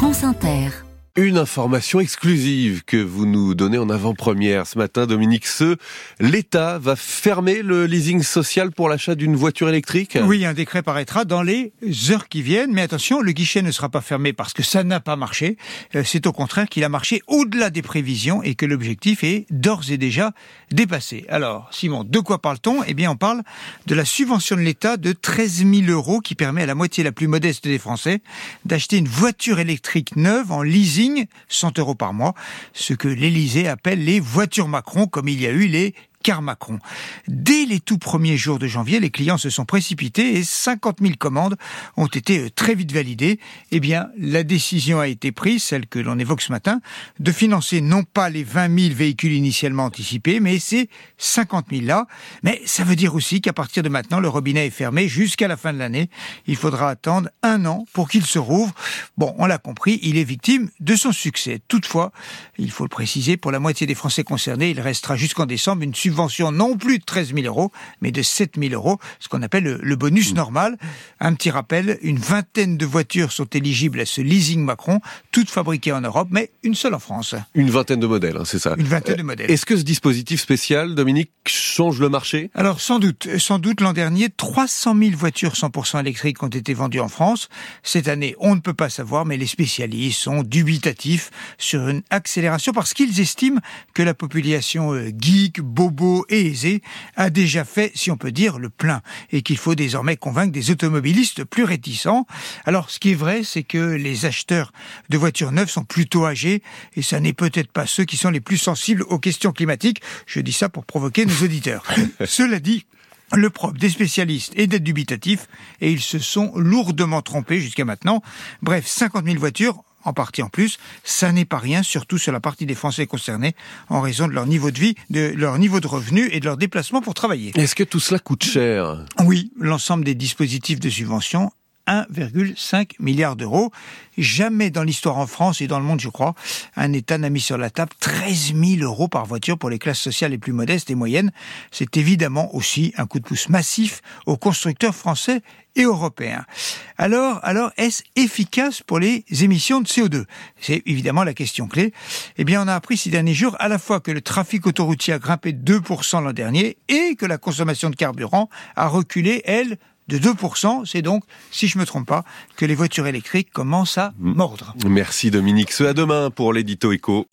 France Inter. Une information exclusive que vous nous donnez en avant-première ce matin, Dominique Seux. L'État va fermer le leasing social pour l'achat d'une voiture électrique? Oui, un décret paraîtra dans les heures qui viennent. Mais attention, le guichet ne sera pas fermé parce que ça n'a pas marché. Euh, c'est au contraire qu'il a marché au-delà des prévisions et que l'objectif est d'ores et déjà dépassé. Alors, Simon, de quoi parle-t-on? Eh bien, on parle de la subvention de l'État de 13 000 euros qui permet à la moitié la plus modeste des Français d'acheter une voiture électrique neuve en leasing 100 euros par mois, ce que l'Élysée appelle les voitures Macron, comme il y a eu les car Macron. Dès les tout premiers jours de janvier, les clients se sont précipités et 50 000 commandes ont été euh, très vite validées. Eh bien, la décision a été prise, celle que l'on évoque ce matin, de financer non pas les 20 000 véhicules initialement anticipés, mais ces 50 000 là. Mais ça veut dire aussi qu'à partir de maintenant, le robinet est fermé jusqu'à la fin de l'année. Il faudra attendre un an pour qu'il se rouvre. Bon, on l'a compris, il est victime de son succès. Toutefois, il faut le préciser, pour la moitié des Français concernés, il restera jusqu'en décembre une non plus de 13 000 euros, mais de 7 000 euros, ce qu'on appelle le, bonus mmh. normal. Un petit rappel, une vingtaine de voitures sont éligibles à ce leasing Macron, toutes fabriquées en Europe, mais une seule en France. Une vingtaine de modèles, hein, c'est ça Une vingtaine de modèles. Est-ce que ce dispositif spécial, Dominique, change le marché? Alors sans doute, sans doute l'an dernier, 300 000 voitures 100% électriques ont été vendues en France. Cette année, on ne peut pas savoir, mais les spécialistes sont dubitatifs sur une accélération parce qu'ils estiment que la population euh, geek, bobo, et aisé a déjà fait, si on peut dire, le plein et qu'il faut désormais convaincre des automobilistes plus réticents. Alors, ce qui est vrai, c'est que les acheteurs de voitures neuves sont plutôt âgés et ça n'est peut-être pas ceux qui sont les plus sensibles aux questions climatiques. Je dis ça pour provoquer nos auditeurs. Cela dit, le propre des spécialistes est d'être dubitatif et ils se sont lourdement trompés jusqu'à maintenant. Bref, 50 000 voitures en partie en plus, ça n'est pas rien, surtout sur la partie des Français concernés, en raison de leur niveau de vie, de leur niveau de revenu et de leur déplacement pour travailler. Est-ce que tout cela coûte cher? Oui, l'ensemble des dispositifs de subvention 1,5 milliard d'euros. Jamais dans l'histoire en France et dans le monde, je crois, un État n'a mis sur la table 13 000 euros par voiture pour les classes sociales les plus modestes et moyennes. C'est évidemment aussi un coup de pouce massif aux constructeurs français et européens. Alors, alors est-ce efficace pour les émissions de CO2 C'est évidemment la question clé. Eh bien, on a appris ces derniers jours à la fois que le trafic autoroutier a grimpé de 2% l'an dernier et que la consommation de carburant a reculé, elle, de 2%. C'est donc, si je me trompe pas, que les voitures électriques commencent à mordre. Merci Dominique. Ce à demain pour l'édito éco.